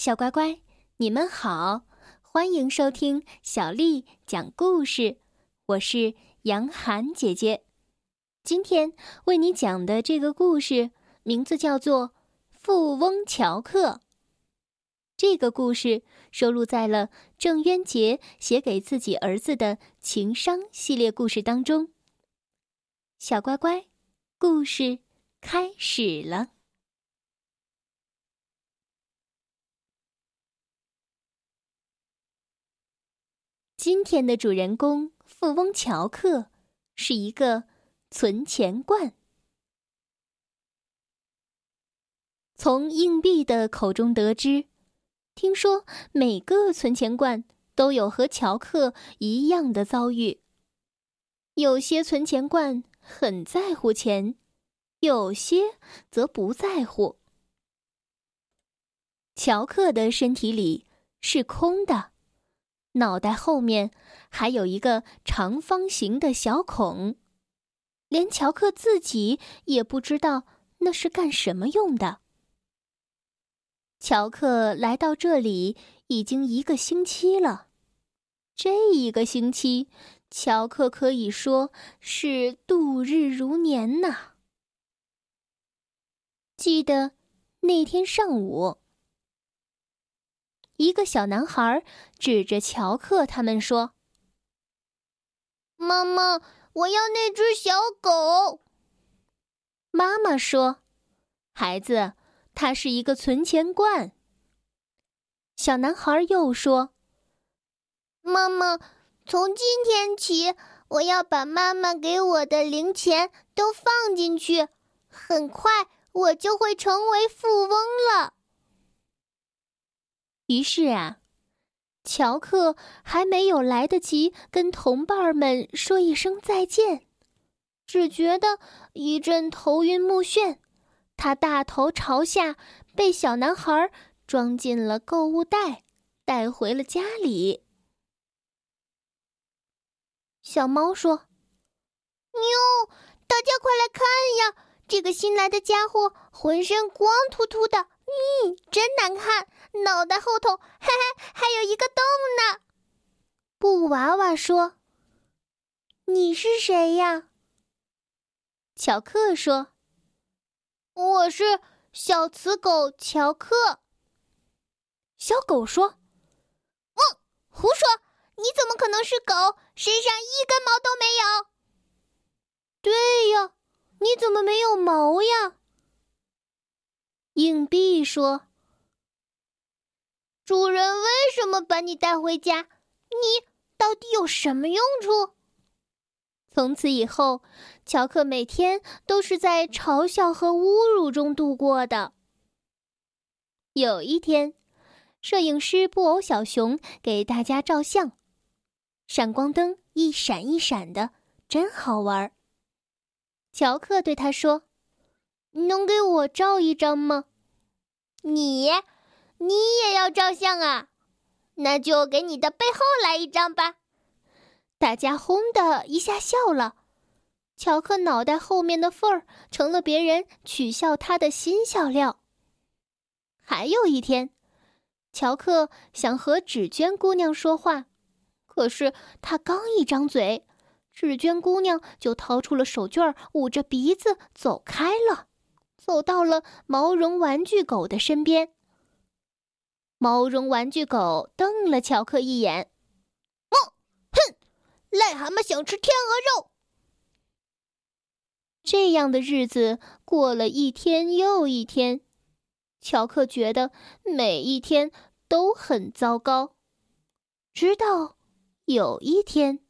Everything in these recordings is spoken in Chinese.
小乖乖，你们好，欢迎收听小丽讲故事。我是杨涵姐姐，今天为你讲的这个故事名字叫做《富翁乔克》。这个故事收录在了郑渊洁写给自己儿子的情商系列故事当中。小乖乖，故事开始了。今天的主人公富翁乔克是一个存钱罐。从硬币的口中得知，听说每个存钱罐都有和乔克一样的遭遇。有些存钱罐很在乎钱，有些则不在乎。乔克的身体里是空的。脑袋后面还有一个长方形的小孔，连乔克自己也不知道那是干什么用的。乔克来到这里已经一个星期了，这一个星期，乔克可以说是度日如年呐。记得那天上午。一个小男孩指着乔克他们说：“妈妈，我要那只小狗。”妈妈说：“孩子，它是一个存钱罐。”小男孩又说：“妈妈，从今天起，我要把妈妈给我的零钱都放进去，很快我就会成为富翁了。”于是啊，乔克还没有来得及跟同伴们说一声再见，只觉得一阵头晕目眩。他大头朝下，被小男孩装进了购物袋，带回了家里。小猫说：“哟，大家快来看呀！这个新来的家伙浑身光秃秃的。”咦，真难看！脑袋后头，嘿嘿，还有一个洞呢。布娃娃说：“你是谁呀？”乔克说：“我是小雌狗乔克。”小狗说：“汪，胡说！你怎么可能是狗？身上一根毛都没有。”对呀，你怎么没有毛呀？硬币说：“主人为什么把你带回家？你到底有什么用处？”从此以后，乔克每天都是在嘲笑和侮辱中度过的。有一天，摄影师布偶小熊给大家照相，闪光灯一闪一闪的，真好玩。乔克对他说：“能给我照一张吗？”你，你也要照相啊？那就给你的背后来一张吧。大家轰的一下笑了。乔克脑袋后面的缝儿成了别人取笑他的新笑料。还有一天，乔克想和纸娟姑娘说话，可是他刚一张嘴，纸娟姑娘就掏出了手绢，捂着鼻子走开了。走到了毛绒玩具狗的身边。毛绒玩具狗瞪了乔克一眼，“，哼，癞蛤蟆想吃天鹅肉。”这样的日子过了一天又一天，乔克觉得每一天都很糟糕。直到有一天，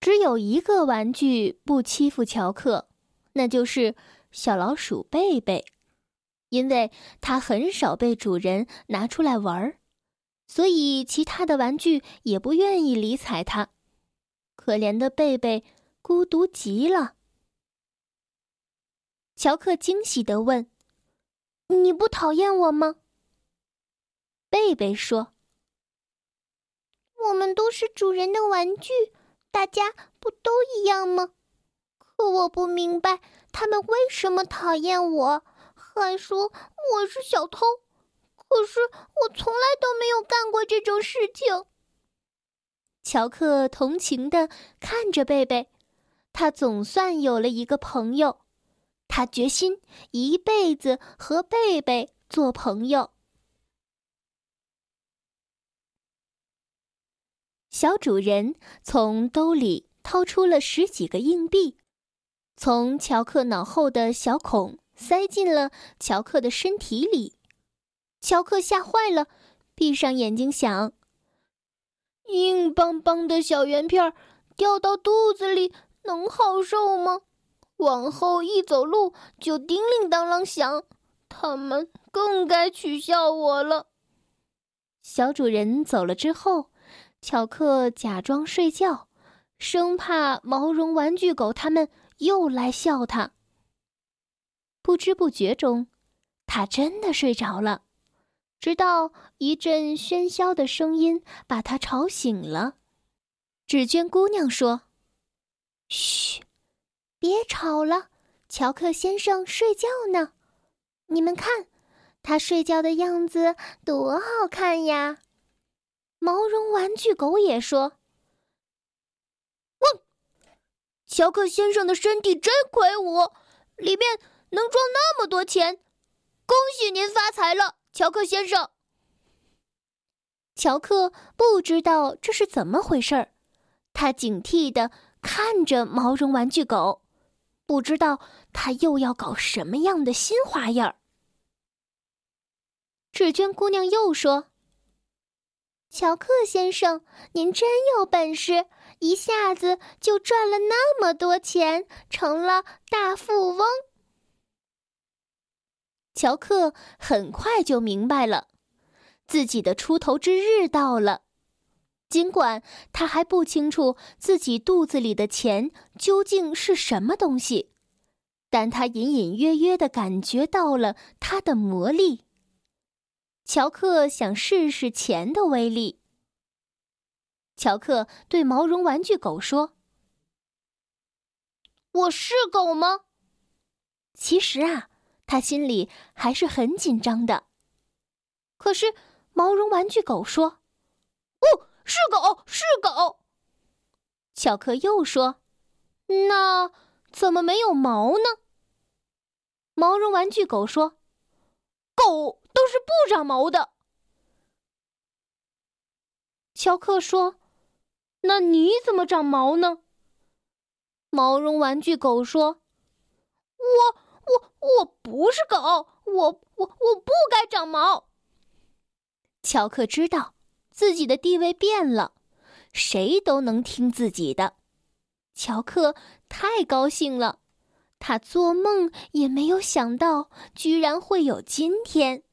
只有一个玩具不欺负乔克。那就是小老鼠贝贝，因为它很少被主人拿出来玩儿，所以其他的玩具也不愿意理睬它。可怜的贝贝孤独极了。乔克惊喜地问：“你不讨厌我吗？”贝贝说：“我们都是主人的玩具，大家不都一样吗？”可我不明白，他们为什么讨厌我，还说我是小偷。可是我从来都没有干过这种事情。乔克同情的看着贝贝，他总算有了一个朋友，他决心一辈子和贝贝做朋友。小主人从兜里掏出了十几个硬币，从乔克脑后的小孔塞进了乔克的身体里。乔克吓坏了，闭上眼睛想：硬邦邦的小圆片掉到肚子里能好受吗？往后一走路就叮铃当啷响，他们更该取笑我了。小主人走了之后。乔克假装睡觉，生怕毛绒玩具狗他们又来笑他。不知不觉中，他真的睡着了，直到一阵喧嚣的声音把他吵醒了。纸娟姑娘说：“嘘，别吵了，乔克先生睡觉呢。你们看，他睡觉的样子多好看呀！”毛绒玩具狗也说：“乔克先生的身体真魁梧，里面能装那么多钱，恭喜您发财了，乔克先生。”乔克不知道这是怎么回事儿，他警惕的看着毛绒玩具狗，不知道他又要搞什么样的新花样儿。纸娟姑娘又说。乔克先生，您真有本事，一下子就赚了那么多钱，成了大富翁。乔克很快就明白了，自己的出头之日到了。尽管他还不清楚自己肚子里的钱究竟是什么东西，但他隐隐约约的感觉到了它的魔力。乔克想试试钱的威力。乔克对毛绒玩具狗说：“我是狗吗？”其实啊，他心里还是很紧张的。可是毛绒玩具狗说：“哦，是狗，是狗。”乔克又说：“那怎么没有毛呢？”毛绒玩具狗说：“狗。”都是不长毛的。乔克说：“那你怎么长毛呢？”毛绒玩具狗说：“我我我不是狗，我我我不该长毛。”乔克知道自己的地位变了，谁都能听自己的。乔克太高兴了，他做梦也没有想到，居然会有今天。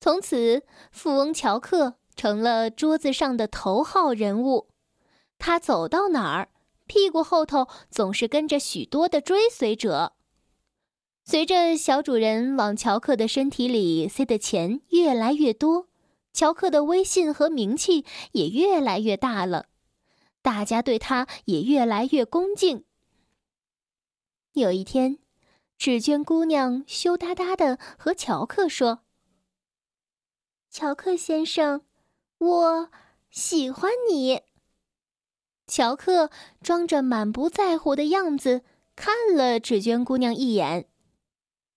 从此，富翁乔克成了桌子上的头号人物。他走到哪儿，屁股后头总是跟着许多的追随者。随着小主人往乔克的身体里塞的钱越来越多，乔克的威信和名气也越来越大了。大家对他也越来越恭敬。有一天，纸娟姑娘羞答答的和乔克说。乔克先生，我喜欢你。乔克装着满不在乎的样子看了纸娟姑娘一眼。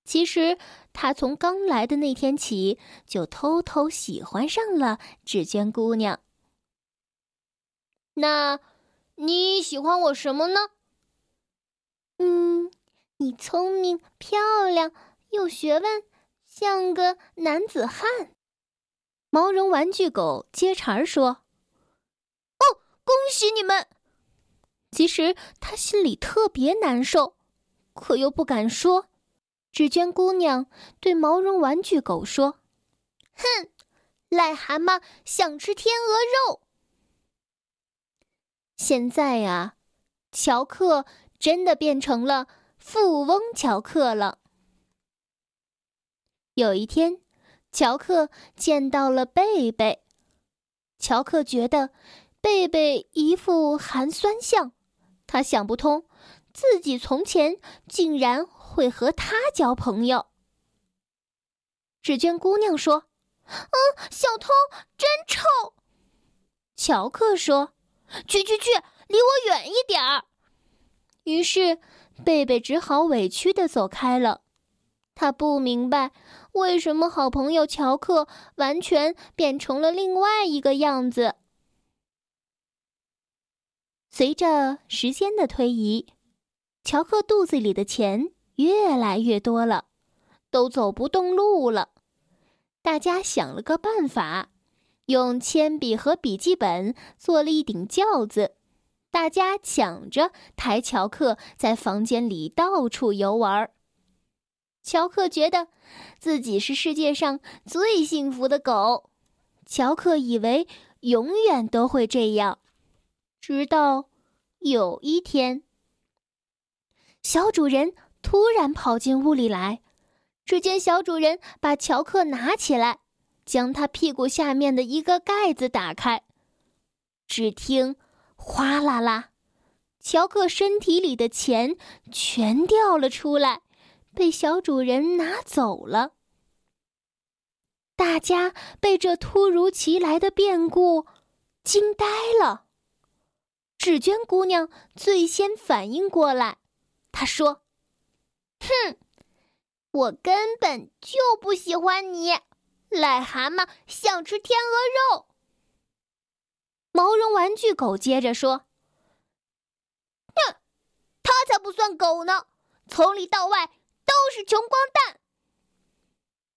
其实他从刚来的那天起就偷偷喜欢上了纸娟姑娘。那你喜欢我什么呢？嗯，你聪明漂亮，有学问，像个男子汉。毛绒玩具狗接茬儿说：“哦，恭喜你们！”其实他心里特别难受，可又不敢说。纸娟姑娘对毛绒玩具狗说：“哼，癞蛤蟆想吃天鹅肉。”现在啊，乔克真的变成了富翁乔克了。有一天。乔克见到了贝贝，乔克觉得贝贝一副寒酸相，他想不通自己从前竟然会和他交朋友。纸娟姑娘说：“嗯，小偷真臭。”乔克说：“去去去，离我远一点儿。”于是贝贝只好委屈的走开了。他不明白为什么好朋友乔克完全变成了另外一个样子。随着时间的推移，乔克肚子里的钱越来越多了，都走不动路了。大家想了个办法，用铅笔和笔记本做了一顶轿子，大家抢着抬乔克在房间里到处游玩儿。乔克觉得自己是世界上最幸福的狗，乔克以为永远都会这样，直到有一天，小主人突然跑进屋里来。只见小主人把乔克拿起来，将他屁股下面的一个盖子打开，只听“哗啦啦”，乔克身体里的钱全掉了出来。被小主人拿走了。大家被这突如其来的变故惊呆了。纸娟姑娘最先反应过来，她说：“哼，我根本就不喜欢你，癞蛤蟆想吃天鹅肉。”毛绒玩具狗接着说：“哼，他才不算狗呢，从里到外。”都是穷光蛋。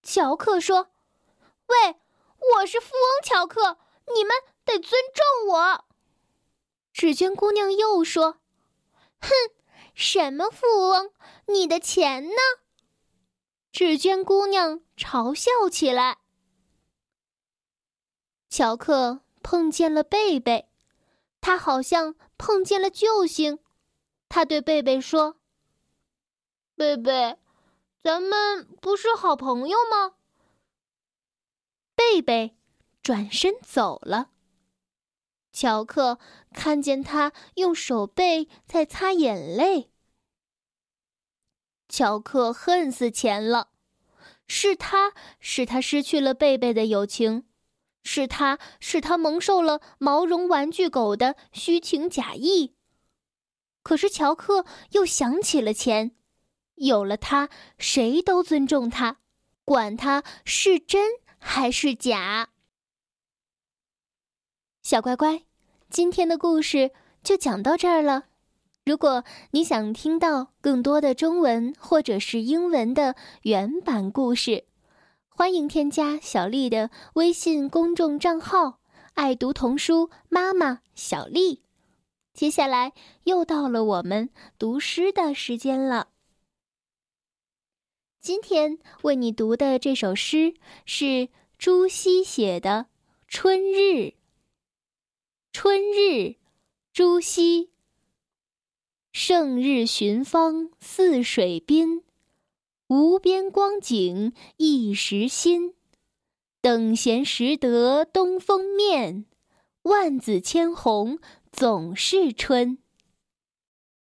乔克说：“喂，我是富翁乔克，你们得尊重我。”纸娟姑娘又说：“哼，什么富翁？你的钱呢？”纸娟姑娘嘲笑起来。乔克碰见了贝贝，他好像碰见了救星。他对贝贝说：“贝贝。”咱们不是好朋友吗？贝贝转身走了。乔克看见他用手背在擦眼泪。乔克恨死钱了，是他使他失去了贝贝的友情，是他使他蒙受了毛绒玩具狗的虚情假意。可是乔克又想起了钱。有了他，谁都尊重他，管他是真还是假。小乖乖，今天的故事就讲到这儿了。如果你想听到更多的中文或者是英文的原版故事，欢迎添加小丽的微信公众账号“爱读童书妈妈小丽”。接下来又到了我们读诗的时间了。今天为你读的这首诗是朱熹写的《春日》。春日，朱熹。胜日寻芳泗水滨，无边光景一时新。等闲识得东风面，万紫千红总是春。